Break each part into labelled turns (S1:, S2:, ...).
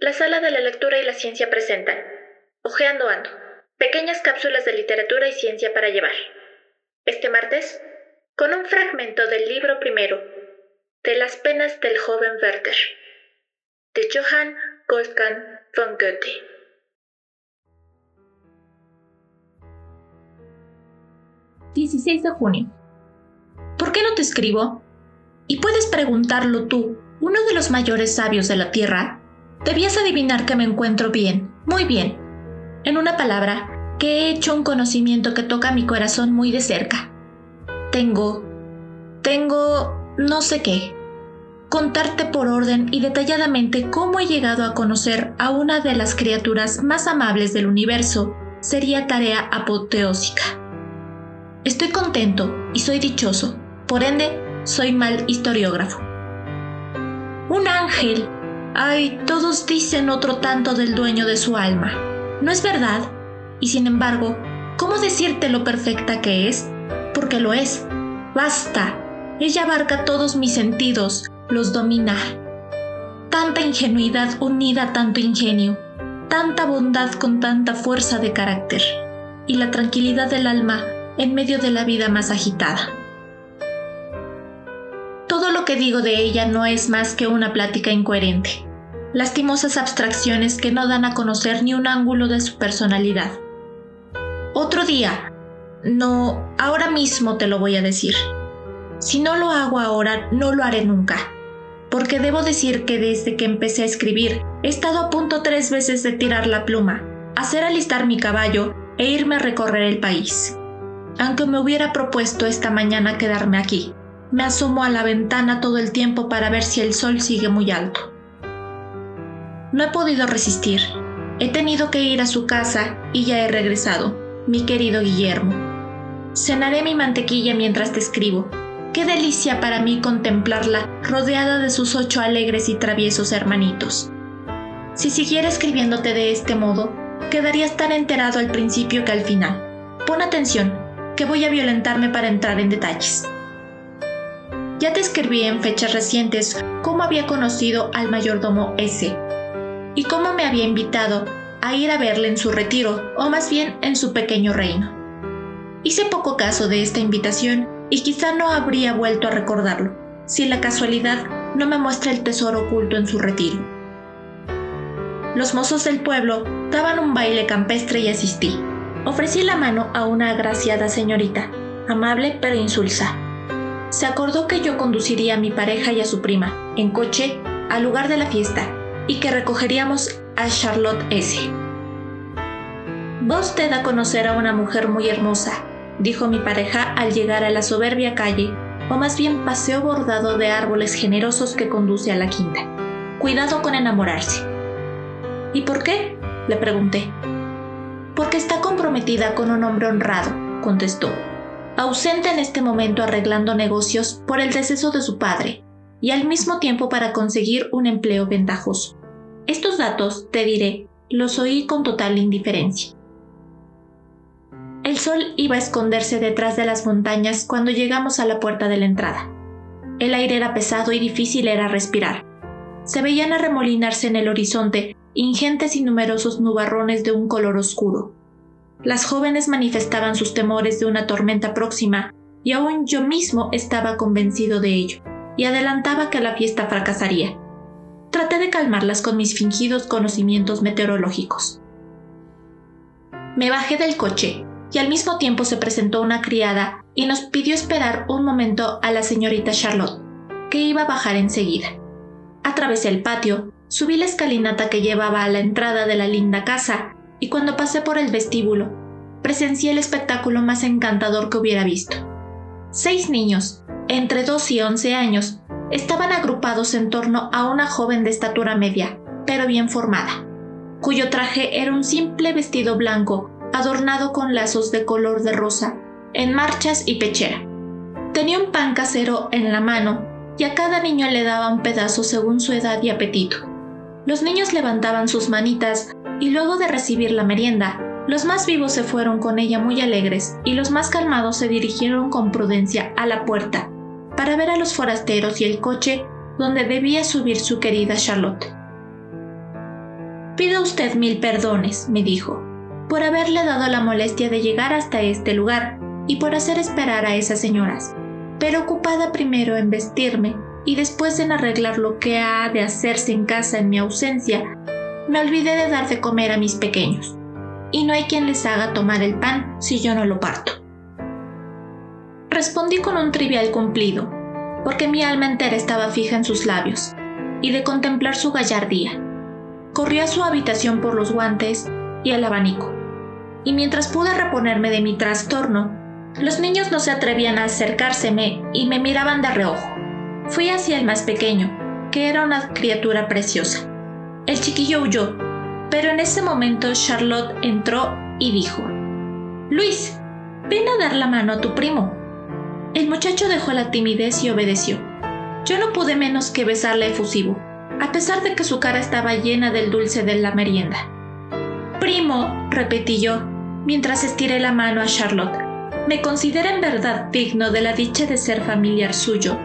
S1: La sala de la lectura y la ciencia presentan Ojeando Ando, pequeñas cápsulas de literatura y ciencia para llevar. Este martes, con un fragmento del libro primero de Las penas del joven Werther, de Johann Wolfgang von Goethe.
S2: ...16 de junio. ¿Por qué no te escribo? Y puedes preguntarlo tú, uno de los mayores sabios de la Tierra, Debías adivinar que me encuentro bien, muy bien. En una palabra, que he hecho un conocimiento que toca mi corazón muy de cerca. Tengo... tengo... no sé qué. Contarte por orden y detalladamente cómo he llegado a conocer a una de las criaturas más amables del universo sería tarea apoteósica. Estoy contento y soy dichoso, por ende, soy mal historiógrafo. Un ángel Ay, todos dicen otro tanto del dueño de su alma. ¿No es verdad? Y sin embargo, ¿cómo decirte lo perfecta que es? Porque lo es. Basta. Ella abarca todos mis sentidos, los domina. Tanta ingenuidad unida a tanto ingenio, tanta bondad con tanta fuerza de carácter, y la tranquilidad del alma en medio de la vida más agitada. Todo lo que digo de ella no es más que una plática incoherente, lastimosas abstracciones que no dan a conocer ni un ángulo de su personalidad. Otro día, no, ahora mismo te lo voy a decir. Si no lo hago ahora, no lo haré nunca, porque debo decir que desde que empecé a escribir, he estado a punto tres veces de tirar la pluma, hacer alistar mi caballo e irme a recorrer el país. Aunque me hubiera propuesto esta mañana quedarme aquí, me asomo a la ventana todo el tiempo para ver si el sol sigue muy alto. No he podido resistir. He tenido que ir a su casa y ya he regresado, mi querido Guillermo. Cenaré mi mantequilla mientras te escribo. Qué delicia para mí contemplarla rodeada de sus ocho alegres y traviesos hermanitos. Si siguiera escribiéndote de este modo, quedarías tan enterado al principio que al final. Pon atención, que voy a violentarme para entrar en detalles. Ya te escribí en fechas recientes cómo había conocido al mayordomo S y cómo me había invitado a ir a verle en su retiro, o más bien en su pequeño reino. Hice poco caso de esta invitación y quizá no habría vuelto a recordarlo, si la casualidad no me muestra el tesoro oculto en su retiro. Los mozos del pueblo daban un baile campestre y asistí. Ofrecí la mano a una agraciada señorita, amable pero insulsa, se acordó que yo conduciría a mi pareja y a su prima, en coche, al lugar de la fiesta, y que recogeríamos a Charlotte S. Vos te da a conocer a una mujer muy hermosa, dijo mi pareja al llegar a la soberbia calle, o más bien paseo bordado de árboles generosos que conduce a la quinta. Cuidado con enamorarse. ¿Y por qué? le pregunté. Porque está comprometida con un hombre honrado, contestó ausente en este momento arreglando negocios por el deceso de su padre, y al mismo tiempo para conseguir un empleo ventajoso. Estos datos, te diré, los oí con total indiferencia. El sol iba a esconderse detrás de las montañas cuando llegamos a la puerta de la entrada. El aire era pesado y difícil era respirar. Se veían arremolinarse en el horizonte ingentes y numerosos nubarrones de un color oscuro, las jóvenes manifestaban sus temores de una tormenta próxima, y aún yo mismo estaba convencido de ello, y adelantaba que la fiesta fracasaría. Traté de calmarlas con mis fingidos conocimientos meteorológicos. Me bajé del coche, y al mismo tiempo se presentó una criada y nos pidió esperar un momento a la señorita Charlotte, que iba a bajar enseguida. Atravesé el patio, subí la escalinata que llevaba a la entrada de la linda casa y cuando pasé por el vestíbulo, presencié el espectáculo más encantador que hubiera visto. Seis niños, entre 2 y 11 años, estaban agrupados en torno a una joven de estatura media, pero bien formada, cuyo traje era un simple vestido blanco adornado con lazos de color de rosa, en marchas y pechera. Tenía un pan casero en la mano y a cada niño le daba un pedazo según su edad y apetito. Los niños levantaban sus manitas y luego de recibir la merienda, los más vivos se fueron con ella muy alegres y los más calmados se dirigieron con prudencia a la puerta para ver a los forasteros y el coche donde debía subir su querida Charlotte. Pida usted mil perdones, me dijo, por haberle dado la molestia de llegar hasta este lugar y por hacer esperar a esas señoras, pero ocupada primero en vestirme y después en arreglar lo que ha de hacerse en casa en mi ausencia, me olvidé de dar de comer a mis pequeños, y no hay quien les haga tomar el pan si yo no lo parto. Respondí con un trivial cumplido, porque mi alma entera estaba fija en sus labios, y de contemplar su gallardía. Corrí a su habitación por los guantes y el abanico, y mientras pude reponerme de mi trastorno, los niños no se atrevían a acercárseme y me miraban de reojo. Fui hacia el más pequeño, que era una criatura preciosa. El chiquillo huyó, pero en ese momento Charlotte entró y dijo, Luis, ven a dar la mano a tu primo. El muchacho dejó la timidez y obedeció. Yo no pude menos que besarle efusivo, a pesar de que su cara estaba llena del dulce de la merienda. Primo, repetí yo, mientras estiré la mano a Charlotte, me considera en verdad digno de la dicha de ser familiar suyo.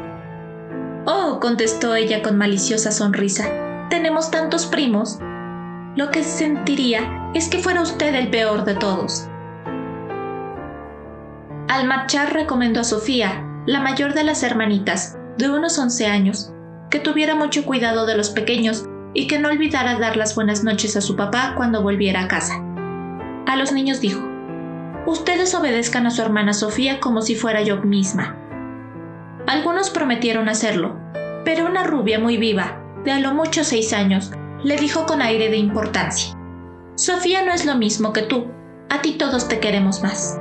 S2: Oh, contestó ella con maliciosa sonrisa, tenemos tantos primos. Lo que sentiría es que fuera usted el peor de todos. Al marchar recomendó a Sofía, la mayor de las hermanitas, de unos 11 años, que tuviera mucho cuidado de los pequeños y que no olvidara dar las buenas noches a su papá cuando volviera a casa. A los niños dijo, Ustedes obedezcan a su hermana Sofía como si fuera yo misma. Algunos prometieron hacerlo, pero una rubia muy viva, de a lo mucho seis años, le dijo con aire de importancia, Sofía no es lo mismo que tú, a ti todos te queremos más.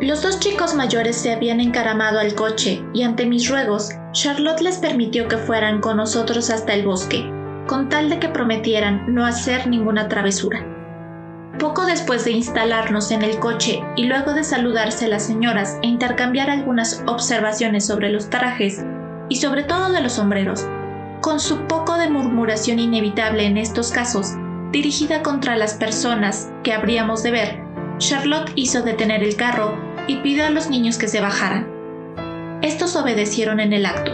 S2: Los dos chicos mayores se habían encaramado al coche y ante mis ruegos, Charlotte les permitió que fueran con nosotros hasta el bosque, con tal de que prometieran no hacer ninguna travesura. Poco después de instalarnos en el coche y luego de saludarse las señoras e intercambiar algunas observaciones sobre los trajes y sobre todo de los sombreros, con su poco de murmuración inevitable en estos casos, dirigida contra las personas que habríamos de ver, Charlotte hizo detener el carro y pidió a los niños que se bajaran. Estos obedecieron en el acto,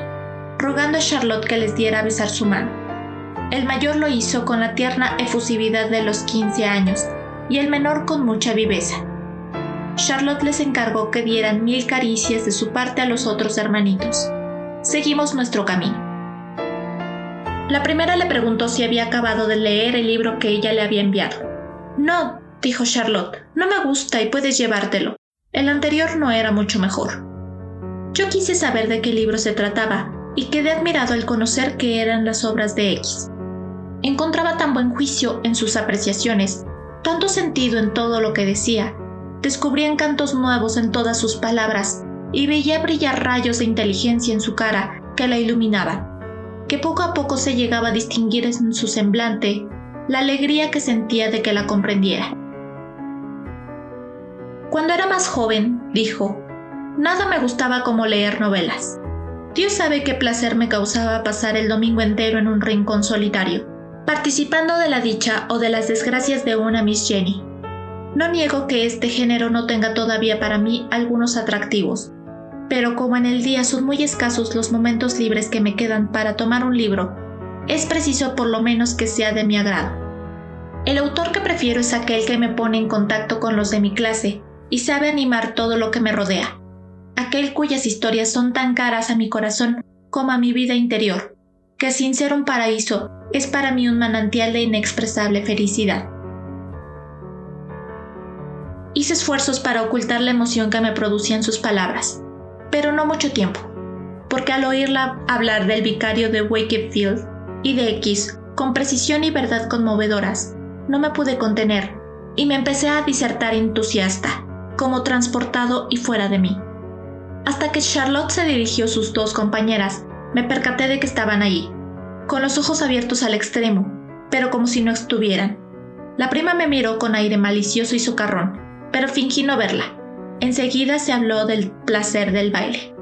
S2: rogando a Charlotte que les diera a besar su mano. El mayor lo hizo con la tierna efusividad de los 15 años y el menor con mucha viveza. Charlotte les encargó que dieran mil caricias de su parte a los otros hermanitos. Seguimos nuestro camino. La primera le preguntó si había acabado de leer el libro que ella le había enviado. No, dijo Charlotte, no me gusta y puedes llevártelo. El anterior no era mucho mejor. Yo quise saber de qué libro se trataba y quedé admirado al conocer que eran las obras de X. Encontraba tan buen juicio en sus apreciaciones, tanto sentido en todo lo que decía, descubría encantos nuevos en todas sus palabras y veía brillar rayos de inteligencia en su cara que la iluminaban, que poco a poco se llegaba a distinguir en su semblante la alegría que sentía de que la comprendiera. Cuando era más joven, dijo, nada me gustaba como leer novelas. Dios sabe qué placer me causaba pasar el domingo entero en un rincón solitario, participando de la dicha o de las desgracias de una Miss Jenny. No niego que este género no tenga todavía para mí algunos atractivos, pero como en el día son muy escasos los momentos libres que me quedan para tomar un libro, es preciso por lo menos que sea de mi agrado. El autor que prefiero es aquel que me pone en contacto con los de mi clase, y sabe animar todo lo que me rodea, aquel cuyas historias son tan caras a mi corazón como a mi vida interior, que sin ser un paraíso es para mí un manantial de inexpresable felicidad. Hice esfuerzos para ocultar la emoción que me producían sus palabras, pero no mucho tiempo, porque al oírla hablar del vicario de Wakefield y de X con precisión y verdad conmovedoras, no me pude contener y me empecé a disertar entusiasta como transportado y fuera de mí. Hasta que Charlotte se dirigió a sus dos compañeras, me percaté de que estaban allí, con los ojos abiertos al extremo, pero como si no estuvieran. La prima me miró con aire malicioso y socarrón, pero fingí no verla. Enseguida se habló del placer del baile.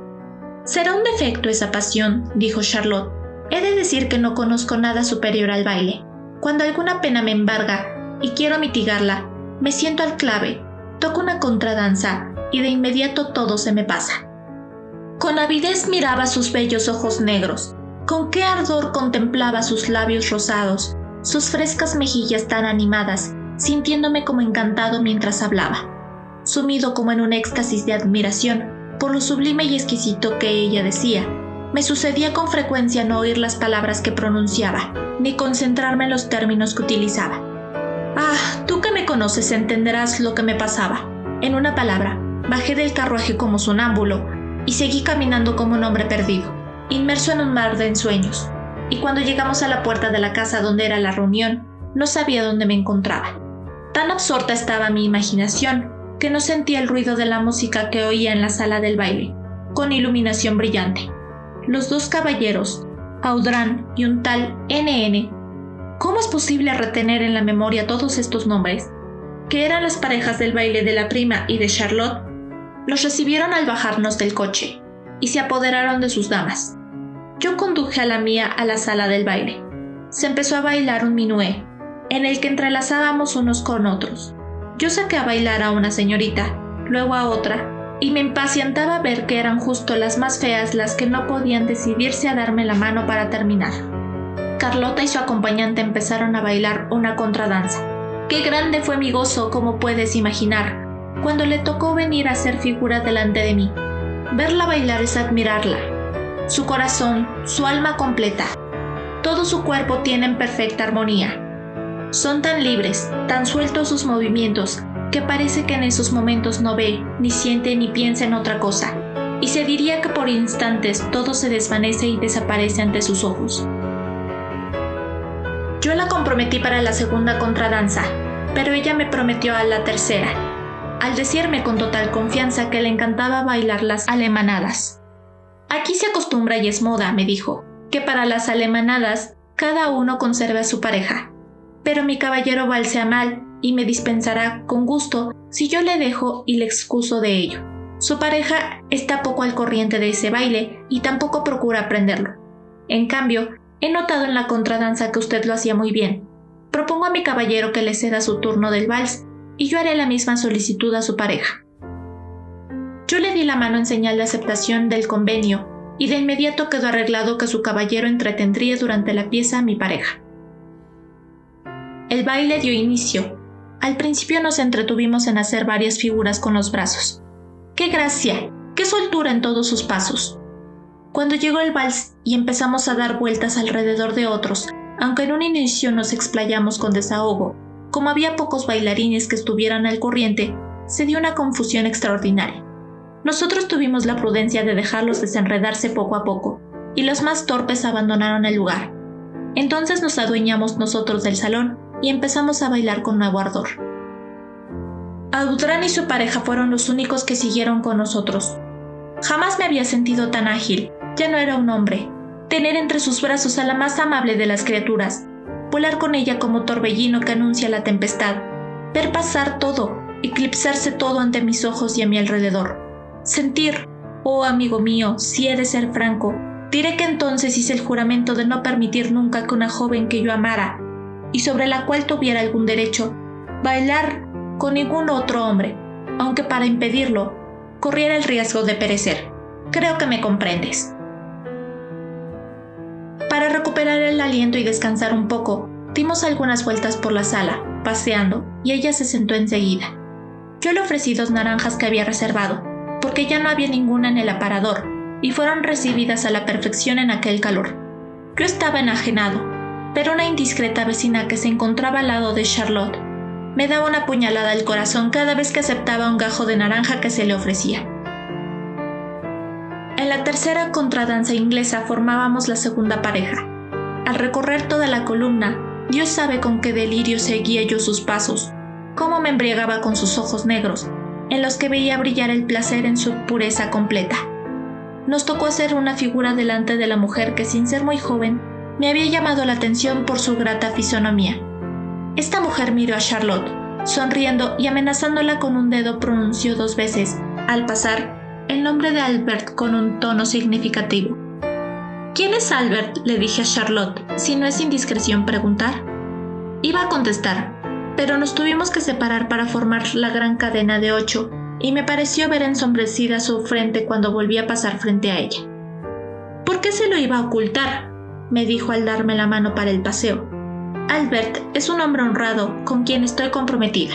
S2: Será un defecto esa pasión, dijo Charlotte. He de decir que no conozco nada superior al baile. Cuando alguna pena me embarga y quiero mitigarla, me siento al clave toco una contradanza y de inmediato todo se me pasa. Con avidez miraba sus bellos ojos negros, con qué ardor contemplaba sus labios rosados, sus frescas mejillas tan animadas, sintiéndome como encantado mientras hablaba, sumido como en un éxtasis de admiración por lo sublime y exquisito que ella decía. Me sucedía con frecuencia no oír las palabras que pronunciaba, ni concentrarme en los términos que utilizaba. Conoces entenderás lo que me pasaba. En una palabra, bajé del carruaje como sonámbulo y seguí caminando como un hombre perdido, inmerso en un mar de ensueños. Y cuando llegamos a la puerta de la casa donde era la reunión, no sabía dónde me encontraba. Tan absorta estaba mi imaginación que no sentía el ruido de la música que oía en la sala del baile, con iluminación brillante. Los dos caballeros, Audran y un tal NN, ¿cómo es posible retener en la memoria todos estos nombres? Que eran las parejas del baile de la prima y de Charlotte, los recibieron al bajarnos del coche y se apoderaron de sus damas. Yo conduje a la mía a la sala del baile. Se empezó a bailar un minué, en el que entrelazábamos unos con otros. Yo saqué a bailar a una señorita, luego a otra, y me impacientaba ver que eran justo las más feas las que no podían decidirse a darme la mano para terminar. Carlota y su acompañante empezaron a bailar una contradanza. Qué grande fue mi gozo, como puedes imaginar, cuando le tocó venir a ser figura delante de mí. Verla bailar es admirarla. Su corazón, su alma completa, todo su cuerpo tiene en perfecta armonía. Son tan libres, tan sueltos sus movimientos, que parece que en esos momentos no ve, ni siente, ni piensa en otra cosa, y se diría que por instantes todo se desvanece y desaparece ante sus ojos. Yo la comprometí para la segunda contradanza, pero ella me prometió a la tercera, al decirme con total confianza que le encantaba bailar las alemanadas. Aquí se acostumbra y es moda, me dijo, que para las alemanadas cada uno conserve a su pareja. Pero mi caballero valsea mal y me dispensará con gusto si yo le dejo y le excuso de ello. Su pareja está poco al corriente de ese baile y tampoco procura aprenderlo. En cambio, he notado en la contradanza que usted lo hacía muy bien. Propongo a mi caballero que le ceda su turno del vals y yo haré la misma solicitud a su pareja. Yo le di la mano en señal de aceptación del convenio y de inmediato quedó arreglado que su caballero entretendría durante la pieza a mi pareja. El baile dio inicio. Al principio nos entretuvimos en hacer varias figuras con los brazos. ¡Qué gracia! ¡Qué soltura en todos sus pasos! Cuando llegó el vals y empezamos a dar vueltas alrededor de otros, aunque en un inicio nos explayamos con desahogo, como había pocos bailarines que estuvieran al corriente, se dio una confusión extraordinaria. Nosotros tuvimos la prudencia de dejarlos desenredarse poco a poco, y los más torpes abandonaron el lugar. Entonces nos adueñamos nosotros del salón y empezamos a bailar con nuevo ardor. Audran y su pareja fueron los únicos que siguieron con nosotros. Jamás me había sentido tan ágil, ya no era un hombre. Tener entre sus brazos a la más amable de las criaturas, volar con ella como torbellino que anuncia la tempestad, ver pasar todo, eclipsarse todo ante mis ojos y a mi alrededor. Sentir, oh amigo mío, si he de ser franco, diré que entonces hice el juramento de no permitir nunca que una joven que yo amara y sobre la cual tuviera algún derecho, bailar con ningún otro hombre, aunque para impedirlo corriera el riesgo de perecer. Creo que me comprendes. Recuperar el aliento y descansar un poco, dimos algunas vueltas por la sala, paseando, y ella se sentó enseguida. Yo le ofrecí dos naranjas que había reservado, porque ya no había ninguna en el aparador, y fueron recibidas a la perfección en aquel calor. Yo estaba enajenado, pero una indiscreta vecina que se encontraba al lado de Charlotte me daba una puñalada al corazón cada vez que aceptaba un gajo de naranja que se le ofrecía. En la tercera contradanza inglesa formábamos la segunda pareja. Al recorrer toda la columna, Dios sabe con qué delirio seguía yo sus pasos, cómo me embriagaba con sus ojos negros, en los que veía brillar el placer en su pureza completa. Nos tocó hacer una figura delante de la mujer que sin ser muy joven me había llamado la atención por su grata fisonomía. Esta mujer miró a Charlotte, sonriendo y amenazándola con un dedo pronunció dos veces, al pasar, el nombre de Albert con un tono significativo. ¿Quién es Albert? le dije a Charlotte, si no es indiscreción preguntar. Iba a contestar, pero nos tuvimos que separar para formar la gran cadena de ocho, y me pareció ver ensombrecida su frente cuando volví a pasar frente a ella. ¿Por qué se lo iba a ocultar? me dijo al darme la mano para el paseo. Albert es un hombre honrado con quien estoy comprometida.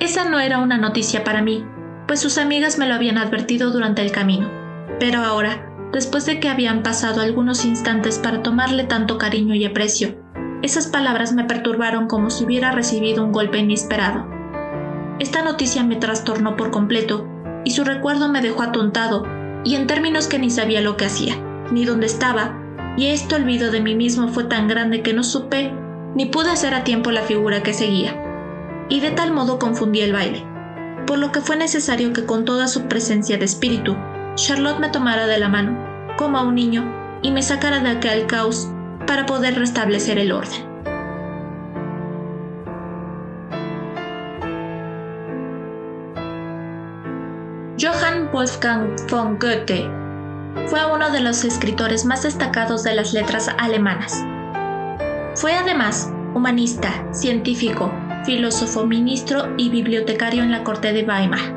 S2: Esa no era una noticia para mí, pues sus amigas me lo habían advertido durante el camino. Pero ahora, después de que habían pasado algunos instantes para tomarle tanto cariño y aprecio, esas palabras me perturbaron como si hubiera recibido un golpe inesperado. Esta noticia me trastornó por completo y su recuerdo me dejó atontado y en términos que ni sabía lo que hacía, ni dónde estaba, y este olvido de mí mismo fue tan grande que no supe ni pude hacer a tiempo la figura que seguía. Y de tal modo confundí el baile, por lo que fue necesario que con toda su presencia de espíritu, Charlotte me tomara de la mano, como a un niño, y me sacara de aquel caos para poder restablecer el orden. Johann Wolfgang von Goethe fue uno de los escritores más destacados de las letras alemanas. Fue además humanista, científico, filósofo, ministro y bibliotecario en la corte de Weimar.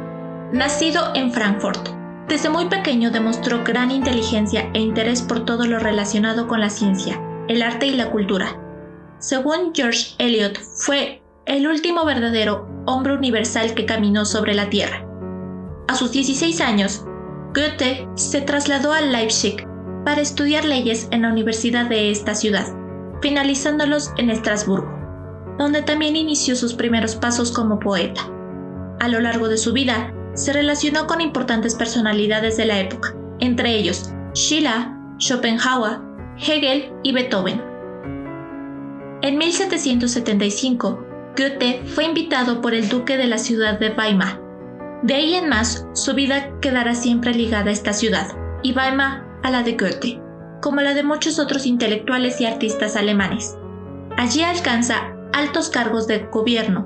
S2: Nacido en Frankfurt, desde muy pequeño demostró gran inteligencia e interés por todo lo relacionado con la ciencia, el arte y la cultura. Según George Eliot, fue el último verdadero hombre universal que caminó sobre la Tierra. A sus 16 años, Goethe se trasladó a Leipzig para estudiar leyes en la universidad de esta ciudad, finalizándolos en Estrasburgo, donde también inició sus primeros pasos como poeta. A lo largo de su vida, se relacionó con importantes personalidades de la época, entre ellos Schiller, Schopenhauer, Hegel y Beethoven. En 1775, Goethe fue invitado por el duque de la ciudad de Weimar de ahí en más, su vida quedará siempre ligada a esta ciudad, y Weimar a la de Goethe, como la de muchos otros intelectuales y artistas alemanes. Allí alcanza altos cargos de gobierno,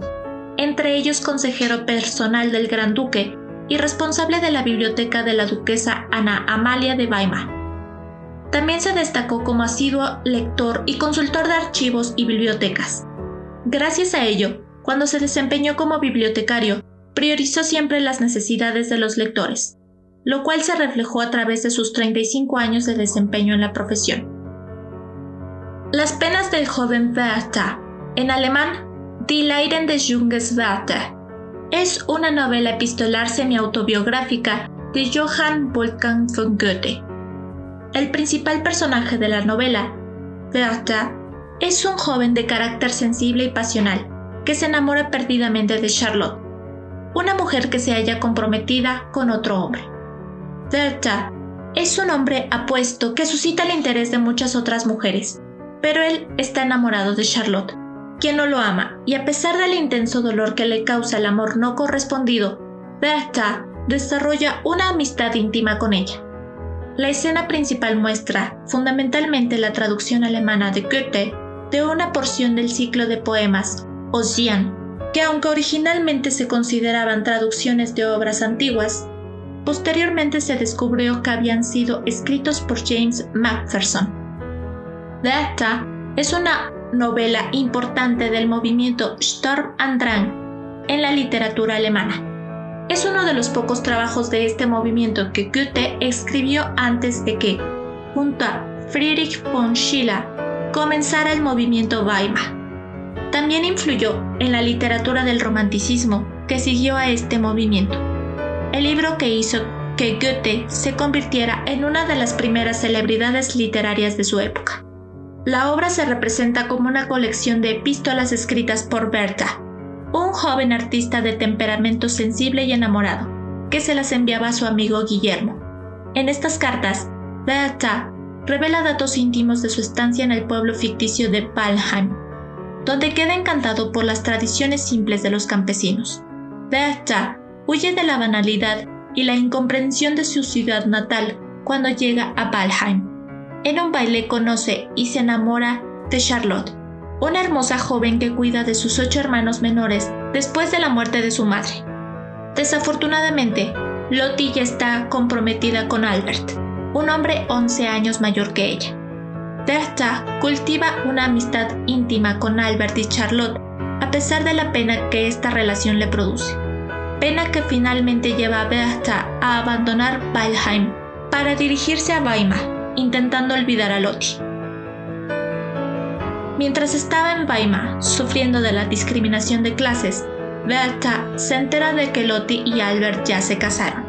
S2: entre ellos consejero personal del Gran Duque y responsable de la biblioteca de la duquesa Ana Amalia de Weimar. También se destacó como asiduo lector y consultor de archivos y bibliotecas. Gracias a ello, cuando se desempeñó como bibliotecario, priorizó siempre las necesidades de los lectores, lo cual se reflejó a través de sus 35 años de desempeño en la profesión. Las penas del joven Werther, en alemán Die Leiden des Junges Werther, es una novela epistolar semi-autobiográfica de Johann Wolfgang von Goethe. El principal personaje de la novela, Werther, es un joven de carácter sensible y pasional que se enamora perdidamente de Charlotte, una mujer que se haya comprometida con otro hombre. Delta es un hombre apuesto que suscita el interés de muchas otras mujeres, pero él está enamorado de Charlotte, quien no lo ama, y a pesar del intenso dolor que le causa el amor no correspondido, Bertha desarrolla una amistad íntima con ella. La escena principal muestra fundamentalmente la traducción alemana de Goethe de una porción del ciclo de poemas Ossian, que aunque originalmente se consideraban traducciones de obras antiguas, posteriormente se descubrió que habían sido escritos por James Macpherson. Data es una novela importante del movimiento Sturm and Drang en la literatura alemana. Es uno de los pocos trabajos de este movimiento que Goethe escribió antes de que, junto a Friedrich von Schiller, comenzara el movimiento Weimar. También influyó en la literatura del romanticismo que siguió a este movimiento. El libro que hizo que Goethe se convirtiera en una de las primeras celebridades literarias de su época. La obra se representa como una colección de epístolas escritas por Berta, un joven artista de temperamento sensible y enamorado, que se las enviaba a su amigo Guillermo. En estas cartas, Berta revela datos íntimos de su estancia en el pueblo ficticio de Palheim, donde queda encantado por las tradiciones simples de los campesinos. Berta huye de la banalidad y la incomprensión de su ciudad natal cuando llega a Valheim. En un baile conoce y se enamora de Charlotte, una hermosa joven que cuida de sus ocho hermanos menores después de la muerte de su madre. Desafortunadamente, Lottie ya está comprometida con Albert, un hombre 11 años mayor que ella. Bertha cultiva una amistad íntima con Albert y Charlotte, a pesar de la pena que esta relación le produce. Pena que finalmente lleva a Bertha a abandonar Weilheim para dirigirse a Weimar, intentando olvidar a Lottie. Mientras estaba en Weimar, sufriendo de la discriminación de clases, Bertha se entera de que Lottie y Albert ya se casaron.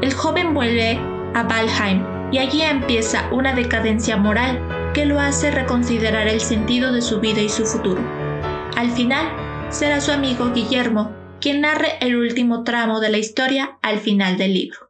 S2: El joven vuelve a Valheim y allí empieza una decadencia moral que lo hace reconsiderar el sentido de su vida y su futuro. Al final, será su amigo Guillermo quien narre el último tramo de la historia al final del libro.